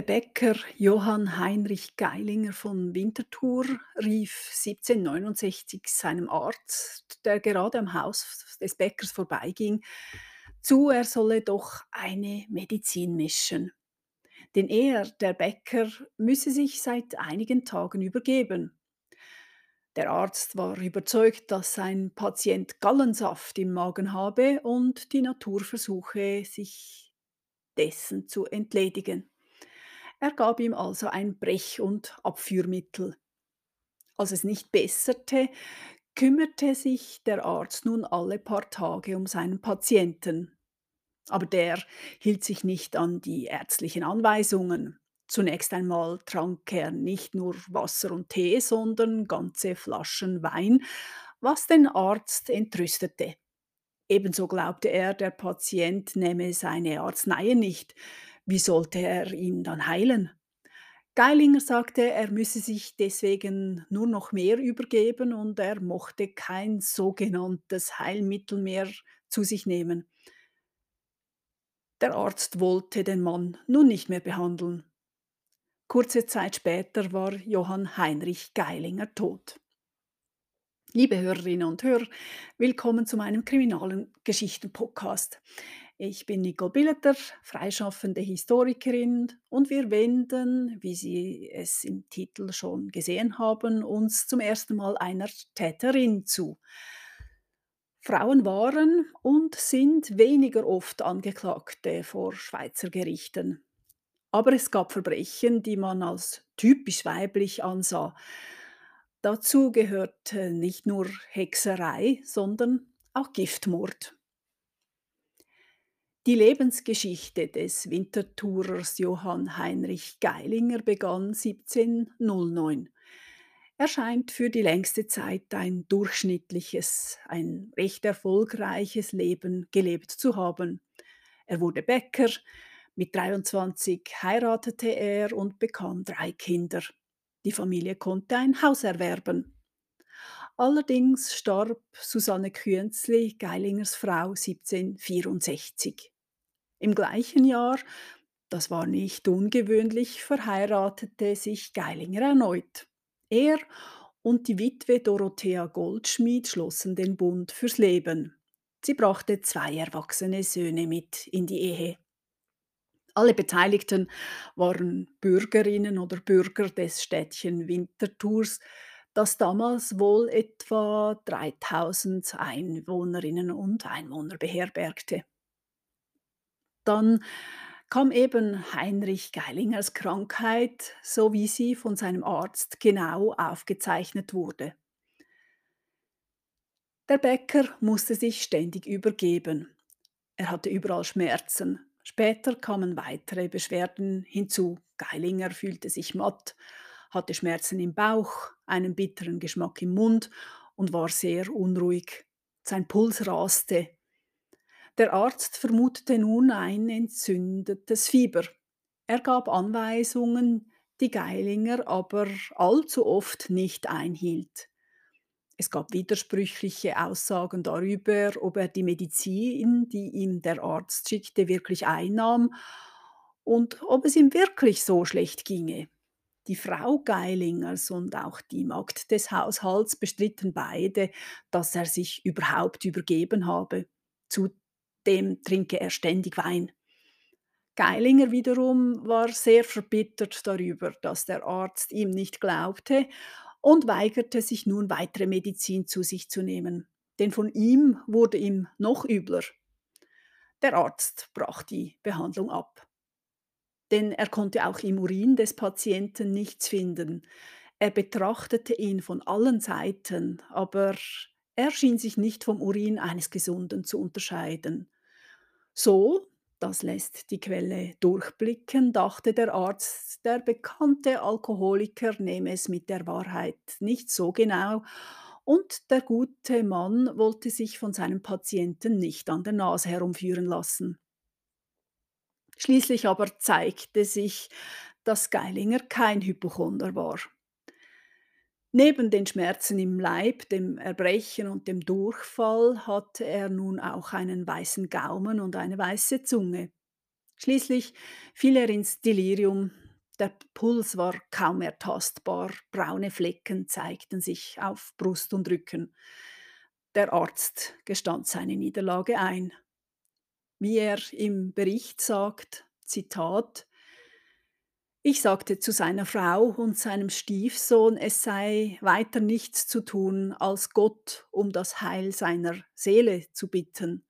Der Bäcker Johann Heinrich Geilinger von Winterthur rief 1769 seinem Arzt, der gerade am Haus des Bäckers vorbeiging, zu, er solle doch eine Medizin mischen. Denn er, der Bäcker, müsse sich seit einigen Tagen übergeben. Der Arzt war überzeugt, dass sein Patient Gallensaft im Magen habe und die Natur versuche, sich dessen zu entledigen. Er gab ihm also ein Brech- und Abführmittel. Als es nicht besserte, kümmerte sich der Arzt nun alle paar Tage um seinen Patienten. Aber der hielt sich nicht an die ärztlichen Anweisungen. Zunächst einmal trank er nicht nur Wasser und Tee, sondern ganze Flaschen Wein, was den Arzt entrüstete. Ebenso glaubte er, der Patient nehme seine Arzneien nicht. Wie sollte er ihn dann heilen? Geilinger sagte, er müsse sich deswegen nur noch mehr übergeben und er mochte kein sogenanntes Heilmittel mehr zu sich nehmen. Der Arzt wollte den Mann nun nicht mehr behandeln. Kurze Zeit später war Johann Heinrich Geilinger tot. Liebe Hörerinnen und Hörer, willkommen zu meinem kriminalen Geschichten-Podcast. Ich bin Nicole Billeter, freischaffende Historikerin und wir wenden, wie Sie es im Titel schon gesehen haben, uns zum ersten Mal einer Täterin zu. Frauen waren und sind weniger oft Angeklagte vor Schweizer Gerichten. Aber es gab Verbrechen, die man als typisch weiblich ansah. Dazu gehörte nicht nur Hexerei, sondern auch Giftmord. Die Lebensgeschichte des Winterthurers Johann Heinrich Geilinger begann 1709. Er scheint für die längste Zeit ein durchschnittliches, ein recht erfolgreiches Leben gelebt zu haben. Er wurde Bäcker, mit 23 heiratete er und bekam drei Kinder. Die Familie konnte ein Haus erwerben. Allerdings starb Susanne Künzli, Geilingers Frau, 1764. Im gleichen Jahr, das war nicht ungewöhnlich, verheiratete sich Geilinger erneut. Er und die Witwe Dorothea Goldschmied schlossen den Bund fürs Leben. Sie brachte zwei erwachsene Söhne mit in die Ehe. Alle Beteiligten waren Bürgerinnen oder Bürger des Städtchen Winterthurs, das damals wohl etwa 3000 Einwohnerinnen und Einwohner beherbergte. Dann kam eben Heinrich Geilingers Krankheit, so wie sie von seinem Arzt genau aufgezeichnet wurde. Der Bäcker musste sich ständig übergeben. Er hatte überall Schmerzen. Später kamen weitere Beschwerden hinzu. Geilinger fühlte sich matt, hatte Schmerzen im Bauch, einen bitteren Geschmack im Mund und war sehr unruhig. Sein Puls raste. Der Arzt vermutete nun ein entzündetes Fieber. Er gab Anweisungen, die Geilinger aber allzu oft nicht einhielt. Es gab widersprüchliche Aussagen darüber, ob er die Medizin, die ihm der Arzt schickte, wirklich einnahm und ob es ihm wirklich so schlecht ginge. Die Frau Geilingers und auch die Magd des Haushalts bestritten beide, dass er sich überhaupt übergeben habe. Zudem trinke er ständig Wein. Geilinger wiederum war sehr verbittert darüber, dass der Arzt ihm nicht glaubte und weigerte sich nun weitere Medizin zu sich zu nehmen, denn von ihm wurde ihm noch übler. Der Arzt brach die Behandlung ab denn er konnte auch im Urin des Patienten nichts finden. Er betrachtete ihn von allen Seiten, aber er schien sich nicht vom Urin eines Gesunden zu unterscheiden. So, das lässt die Quelle durchblicken, dachte der Arzt, der bekannte Alkoholiker nehme es mit der Wahrheit nicht so genau und der gute Mann wollte sich von seinem Patienten nicht an der Nase herumführen lassen. Schließlich aber zeigte sich, dass Geilinger kein Hypochonder war. Neben den Schmerzen im Leib, dem Erbrechen und dem Durchfall hatte er nun auch einen weißen Gaumen und eine weiße Zunge. Schließlich fiel er ins Delirium, Der Puls war kaum mehr tastbar, braune Flecken zeigten sich auf Brust und Rücken. Der Arzt gestand seine Niederlage ein. Wie er im Bericht sagt, Zitat: „Ich sagte zu seiner Frau und seinem Stiefsohn, es sei weiter nichts zu tun, als Gott um das Heil seiner Seele zu bitten.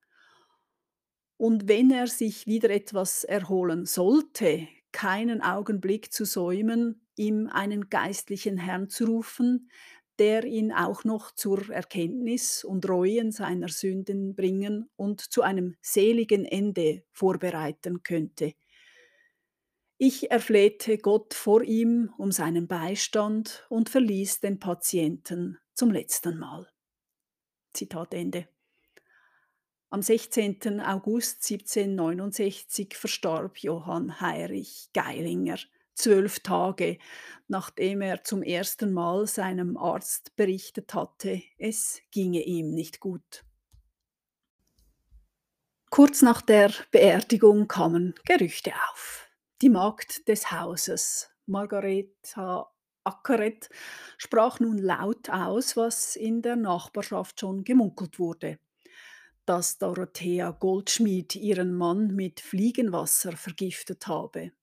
Und wenn er sich wieder etwas erholen sollte, keinen Augenblick zu säumen, ihm einen geistlichen Herrn zu rufen, der ihn auch noch zur Erkenntnis und Reuen seiner Sünden bringen und zu einem seligen Ende vorbereiten könnte. Ich erflehte Gott vor ihm um seinen Beistand und verließ den Patienten zum letzten Mal. Zitat Ende. Am 16. August 1769 verstarb Johann Heinrich Geilinger, zwölf Tage nachdem er zum ersten Mal seinem Arzt berichtet hatte, es ginge ihm nicht gut. Kurz nach der Beerdigung kamen Gerüchte auf. Die Magd des Hauses, Margareta Ackeret, sprach nun laut aus, was in der Nachbarschaft schon gemunkelt wurde, dass Dorothea Goldschmied ihren Mann mit Fliegenwasser vergiftet habe.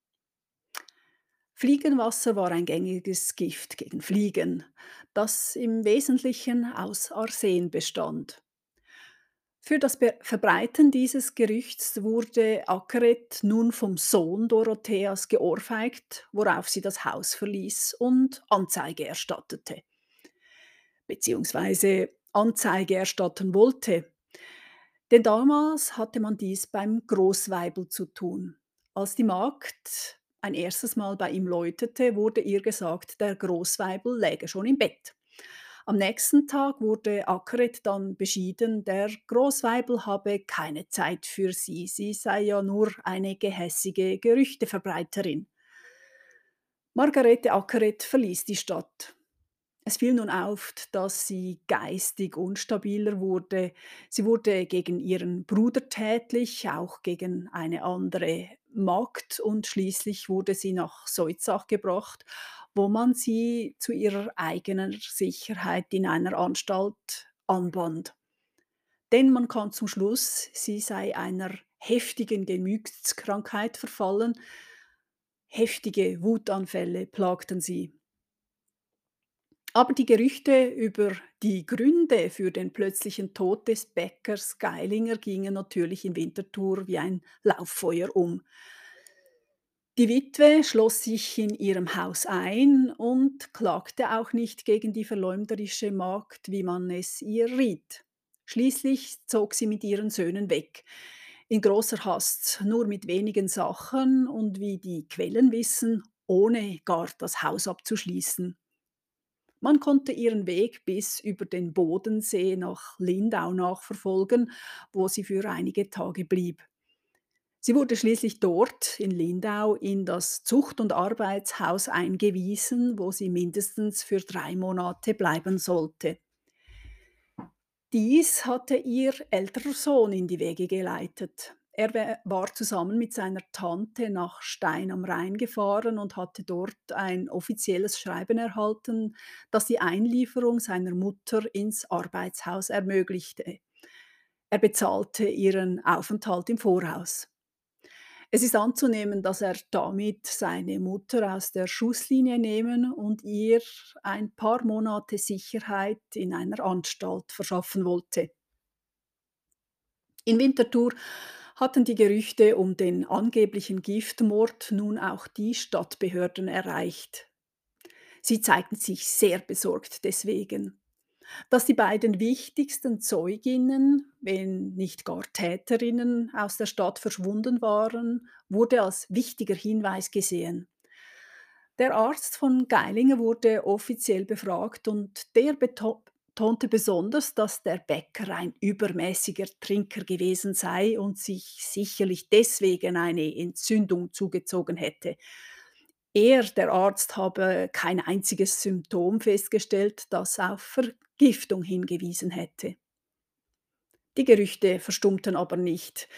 Fliegenwasser war ein gängiges Gift gegen Fliegen, das im Wesentlichen aus Arsen bestand. Für das Verbreiten dieses Gerüchts wurde Ackeret nun vom Sohn Dorotheas geohrfeigt, worauf sie das Haus verließ und Anzeige erstattete. Beziehungsweise Anzeige erstatten wollte. Denn damals hatte man dies beim Großweibel zu tun. Als die Magd ein erstes Mal bei ihm läutete, wurde ihr gesagt, der Großweibel läge schon im Bett. Am nächsten Tag wurde Ackeret dann beschieden, der Großweibel habe keine Zeit für sie, sie sei ja nur eine gehässige Gerüchteverbreiterin. Margarete Ackeret verließ die Stadt. Es fiel nun auf, dass sie geistig unstabiler wurde. Sie wurde gegen ihren Bruder tätlich, auch gegen eine andere Magd und schließlich wurde sie nach Seutzach gebracht wo man sie zu ihrer eigenen Sicherheit in einer Anstalt anband. Denn man kam zum Schluss, sie sei einer heftigen Gemütskrankheit verfallen. Heftige Wutanfälle plagten sie. Aber die Gerüchte über die Gründe für den plötzlichen Tod des Bäckers Geilinger gingen natürlich in Winterthur wie ein Lauffeuer um. Die Witwe schloss sich in ihrem Haus ein und klagte auch nicht gegen die verleumderische Magd, wie man es ihr riet. Schließlich zog sie mit ihren Söhnen weg, in großer Hast, nur mit wenigen Sachen und wie die Quellen wissen, ohne gar das Haus abzuschließen. Man konnte ihren Weg bis über den Bodensee nach Lindau nachverfolgen, wo sie für einige Tage blieb. Sie wurde schließlich dort in Lindau in das Zucht- und Arbeitshaus eingewiesen, wo sie mindestens für drei Monate bleiben sollte. Dies hatte ihr älterer Sohn in die Wege geleitet. Er war zusammen mit seiner Tante nach Stein am Rhein gefahren und hatte dort ein offizielles Schreiben erhalten, das die Einlieferung seiner Mutter ins Arbeitshaus ermöglichte. Er bezahlte ihren Aufenthalt im Voraus. Es ist anzunehmen, dass er damit seine Mutter aus der Schusslinie nehmen und ihr ein paar Monate Sicherheit in einer Anstalt verschaffen wollte. In Winterthur hatten die Gerüchte um den angeblichen Giftmord nun auch die Stadtbehörden erreicht. Sie zeigten sich sehr besorgt deswegen dass die beiden wichtigsten Zeuginnen, wenn nicht gar Täterinnen, aus der Stadt verschwunden waren, wurde als wichtiger Hinweis gesehen. Der Arzt von Geilinger wurde offiziell befragt und der betonte besonders, dass der Bäcker ein übermäßiger Trinker gewesen sei und sich sicherlich deswegen eine Entzündung zugezogen hätte. Er, der Arzt, habe kein einziges Symptom festgestellt, das auf Vergiftung hingewiesen hätte. Die Gerüchte verstummten aber nicht.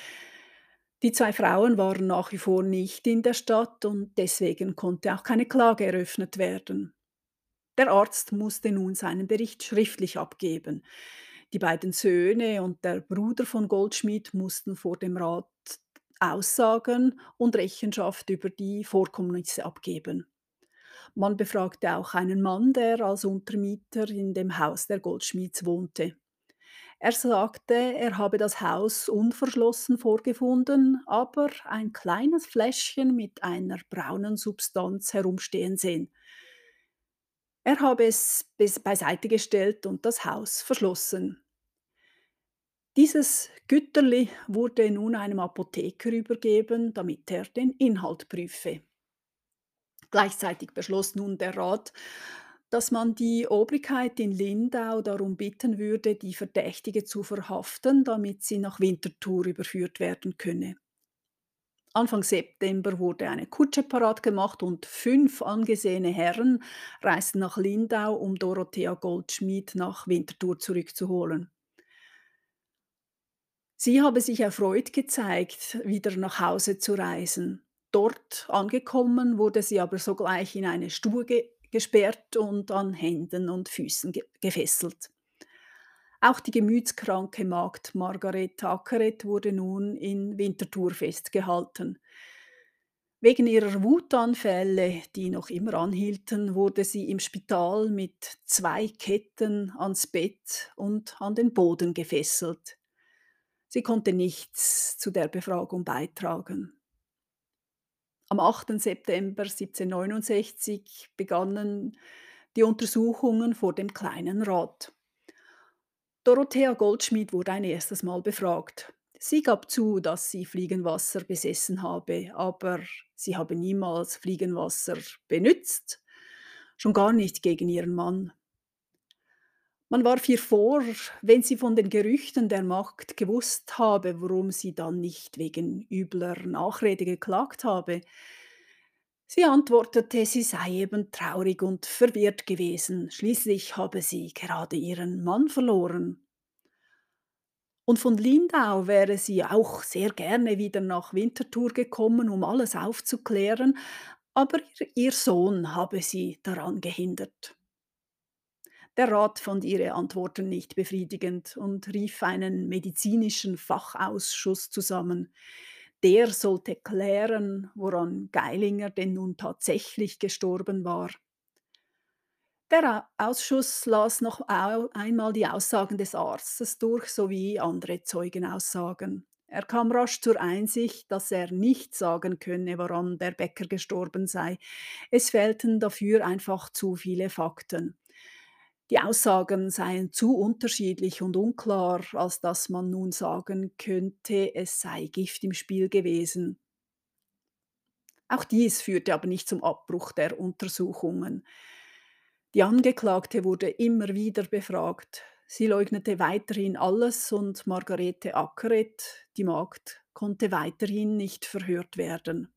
Die 2 Frauen waren nach wie vor nicht in der Stadt und deswegen konnte auch keine Klage eröffnet werden. Der Arzt musste nun seinen Bericht schriftlich abgeben. Die beiden Söhne und der Bruder von Goldschmidt mussten vor dem Rat aussagen und Rechenschaft über die Vorkommnisse abgeben. Man befragte auch einen Mann, der als Untermieter in dem Haus der Goldschmieds wohnte. Er sagte, er habe das Haus unverschlossen vorgefunden, aber ein kleines Fläschchen mit einer braunen Substanz herumstehen sehen. Er habe es beiseite gestellt und das Haus verschlossen. Dieses Güterli wurde nun einem Apotheker übergeben, damit er den Inhalt prüfe. Gleichzeitig beschloss nun der Rat, dass man die Obrigkeit in Lindau darum bitten würde, die Verdächtige zu verhaften, damit sie nach Winterthur überführt werden könne. Anfang September wurde eine Kutsche parat gemacht und fünf angesehene Herren reisten nach Lindau, um Dorothea Goldschmidt nach Winterthur zurückzuholen. Sie habe sich erfreut gezeigt, wieder nach Hause zu reisen. Dort angekommen wurde sie aber sogleich in eine Stube ge gesperrt und an Händen und Füßen ge gefesselt. Auch die gemütskranke Magd Margarete Ackeret wurde nun in Winterthur festgehalten. Wegen ihrer Wutanfälle, die noch immer anhielten, wurde sie im Spital mit zwei Ketten ans Bett und an den Boden gefesselt. Sie konnte nichts zu der Befragung beitragen. Am 8. September 1769 begannen die Untersuchungen vor dem Kleinen Rat. Dorothea Goldschmidt wurde ein erstes Mal befragt. Sie gab zu, dass sie Fliegenwasser besessen habe, aber sie habe niemals Fliegenwasser benützt, schon gar nicht gegen ihren Mann. Man warf ihr vor, wenn sie von den Gerüchten der Magd gewusst habe, warum sie dann nicht wegen übler Nachrede geklagt habe. Sie antwortete, sie sei eben traurig und verwirrt gewesen, schließlich habe sie gerade ihren Mann verloren. Und von Lindau wäre sie auch sehr gerne wieder nach Winterthur gekommen, um alles aufzuklären, aber ihr, Sohn habe sie daran gehindert. Der Rat fand ihre Antworten nicht befriedigend und rief einen medizinischen Fachausschuss zusammen. Der sollte klären, woran Geilinger denn nun tatsächlich gestorben war. Der Ausschuss las noch einmal die Aussagen des Arztes durch sowie andere Zeugenaussagen. Er kam rasch zur Einsicht, dass er nicht sagen könne, woran der Bäcker gestorben sei. Es fehlten dafür einfach zu viele Fakten. Die Aussagen seien zu unterschiedlich und unklar, als dass man nun sagen könnte, es sei Gift im Spiel gewesen. Auch dies führte aber nicht zum Abbruch der Untersuchungen. Die Angeklagte wurde immer wieder befragt. Sie leugnete weiterhin alles und Margarete Ackeret, die Magd, konnte weiterhin nicht verhört werden.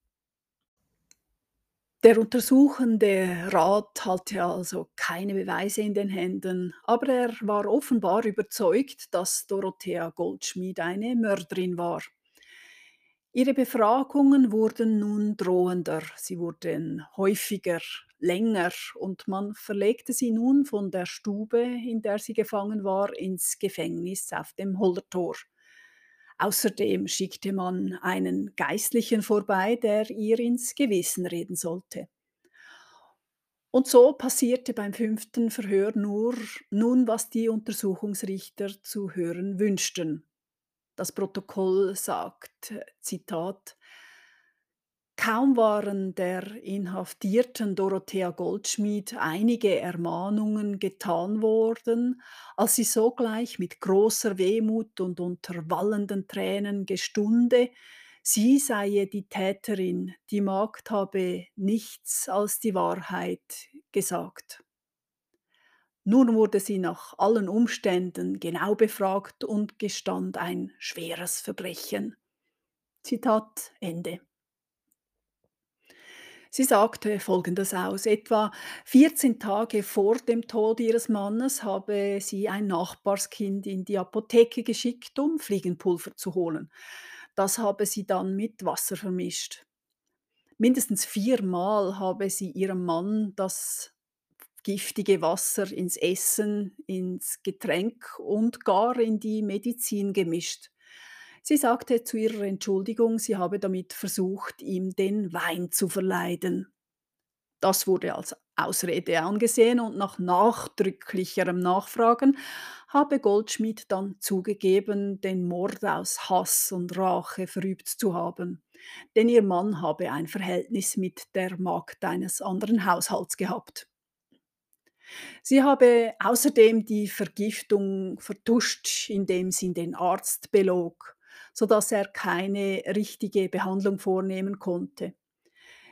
Der untersuchende Rat hatte also keine Beweise in den Händen, aber er war offenbar überzeugt, dass Dorothea Goldschmied eine Mörderin war. Ihre Befragungen wurden nun drohender, sie wurden häufiger, länger und man verlegte sie nun von der Stube, in der sie gefangen war, ins Gefängnis auf dem Hollertor. Außerdem schickte man einen Geistlichen vorbei, der ihr ins Gewissen reden sollte. Und so passierte beim fünften Verhör nur nun, was die Untersuchungsrichter zu hören wünschten. Das Protokoll sagt, Zitat, Kaum waren der Inhaftierten Dorothea Goldschmied einige Ermahnungen getan worden, als sie sogleich mit großer Wehmut und unter wallenden Tränen gestunde, sie sei die Täterin, die Magd habe nichts als die Wahrheit gesagt. Nun wurde sie nach allen Umständen genau befragt und gestand ein schweres Verbrechen. Zitat Ende. Sie sagte Folgendes aus. Etwa 14 Tage vor dem Tod ihres Mannes habe sie ein Nachbarskind in die Apotheke geschickt, um Fliegenpulver zu holen. Das habe sie dann mit Wasser vermischt. Mindestens viermal habe sie ihrem Mann das giftige Wasser ins Essen, ins Getränk und gar in die Medizin gemischt. Sie sagte zu ihrer Entschuldigung, sie habe damit versucht, ihm den Wein zu verleiden. Das wurde als Ausrede angesehen und nach nachdrücklicherem Nachfragen habe Goldschmidt dann zugegeben, den Mord aus Hass und Rache verübt zu haben. Denn ihr Mann habe ein Verhältnis mit der Magd eines anderen Haushalts gehabt. Sie habe außerdem die Vergiftung vertuscht, indem sie den Arzt belog, sodass er keine richtige Behandlung vornehmen konnte.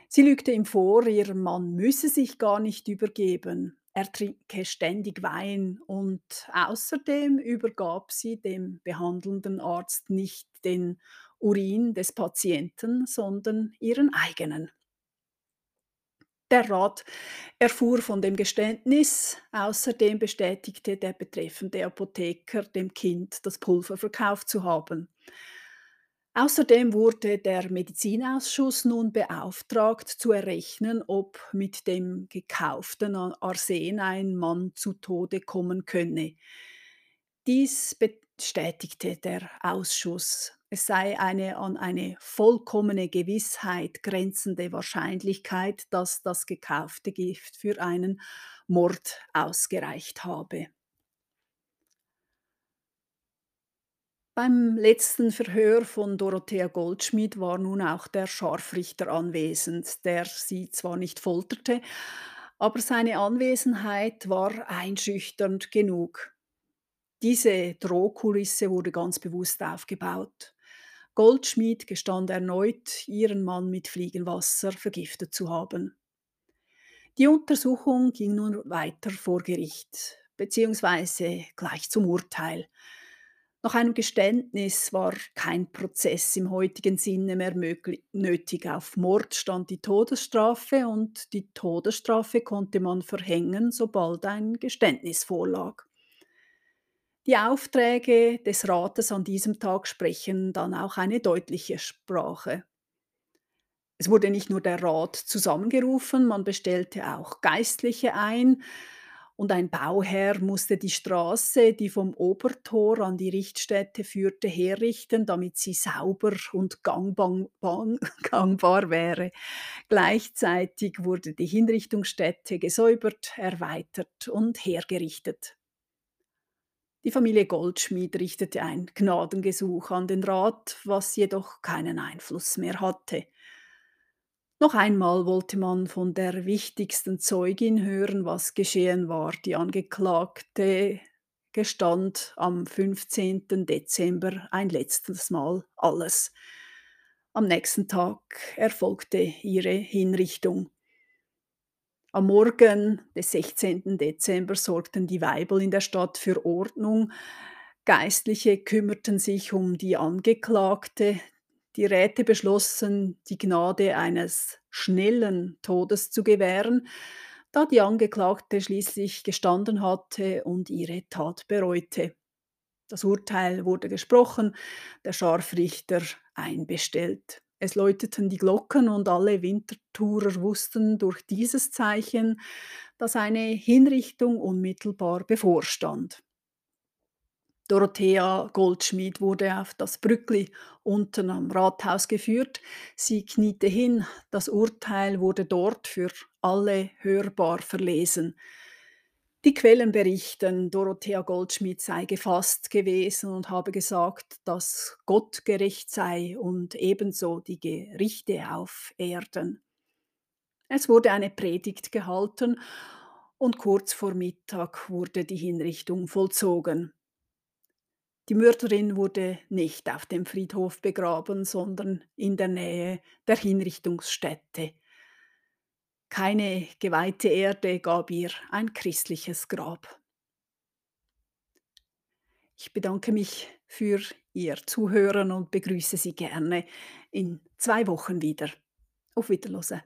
Sie lügte ihm vor, ihr Mann müsse sich gar nicht übergeben. Er trinke ständig Wein und außerdem übergab sie dem behandelnden Arzt nicht den Urin des Patienten, sondern ihren eigenen. Der Rat erfuhr von dem Geständnis. Außerdem bestätigte der betreffende Apotheker dem Kind das Pulver verkauft zu haben. Außerdem wurde der Medizinausschuss nun beauftragt, zu errechnen, ob mit dem gekauften Arsen ein Mann zu Tode kommen könne. Dies bestätigte der Ausschuss. Es sei eine an eine vollkommene Gewissheit grenzende Wahrscheinlichkeit, dass das gekaufte Gift für einen Mord ausgereicht habe. Beim letzten Verhör von Dorothea Goldschmidt war nun auch der Scharfrichter anwesend, der sie zwar nicht folterte, aber seine Anwesenheit war einschüchternd genug. Diese Drohkulisse wurde ganz bewusst aufgebaut. Goldschmied gestand erneut, ihren Mann mit Fliegenwasser vergiftet zu haben. Die Untersuchung ging nun weiter vor Gericht, beziehungsweise gleich zum Urteil. Nach einem Geständnis war kein Prozess im heutigen Sinne mehr möglich, nötig. Auf Mord stand die Todesstrafe und die Todesstrafe konnte man verhängen, sobald ein Geständnis vorlag. Die Aufträge des Rates an diesem Tag sprechen dann auch eine deutliche Sprache. Es wurde nicht nur der Rat zusammengerufen, man bestellte auch Geistliche ein und ein Bauherr musste die Straße, die vom Obertor an die Richtstätte führte, herrichten, damit sie sauber und gangbar, gangbar wäre. Gleichzeitig wurde die Hinrichtungsstätte gesäubert, erweitert und hergerichtet. Die Familie Goldschmied richtete ein Gnadengesuch an den Rat, was jedoch keinen Einfluss mehr hatte. Noch einmal wollte man von der wichtigsten Zeugin hören, was geschehen war. Die Angeklagte gestand am 15. Dezember ein letztes Mal alles. Am nächsten Tag erfolgte ihre Hinrichtung. Am Morgen des 16. Dezember sorgten die Weibel in der Stadt für Ordnung. Geistliche kümmerten sich um die Angeklagte. Die Räte beschlossen, die Gnade eines schnellen Todes zu gewähren, da die Angeklagte schließlich gestanden hatte und ihre Tat bereute. Das Urteil wurde gesprochen, der Scharfrichter einbestellt. Es läuteten die Glocken und alle Wintertourer wussten durch dieses Zeichen, dass eine Hinrichtung unmittelbar bevorstand. Dorothea Goldschmied wurde auf das Brückli unten am Rathaus geführt. Sie kniete hin, das Urteil wurde dort für alle hörbar verlesen. Die Quellen berichten, Dorothea Goldschmidt sei gefasst gewesen und habe gesagt, dass Gott gerecht sei und ebenso die Gerichte auf Erden. Es wurde eine Predigt gehalten und kurz vor Mittag wurde die Hinrichtung vollzogen. Die Mörderin wurde nicht auf dem Friedhof begraben, sondern in der Nähe der Hinrichtungsstätte. Keine geweihte Erde gab ihr ein christliches Grab. Ich bedanke mich für Ihr Zuhören und begrüße Sie gerne in zwei Wochen wieder. Auf Wiederlose.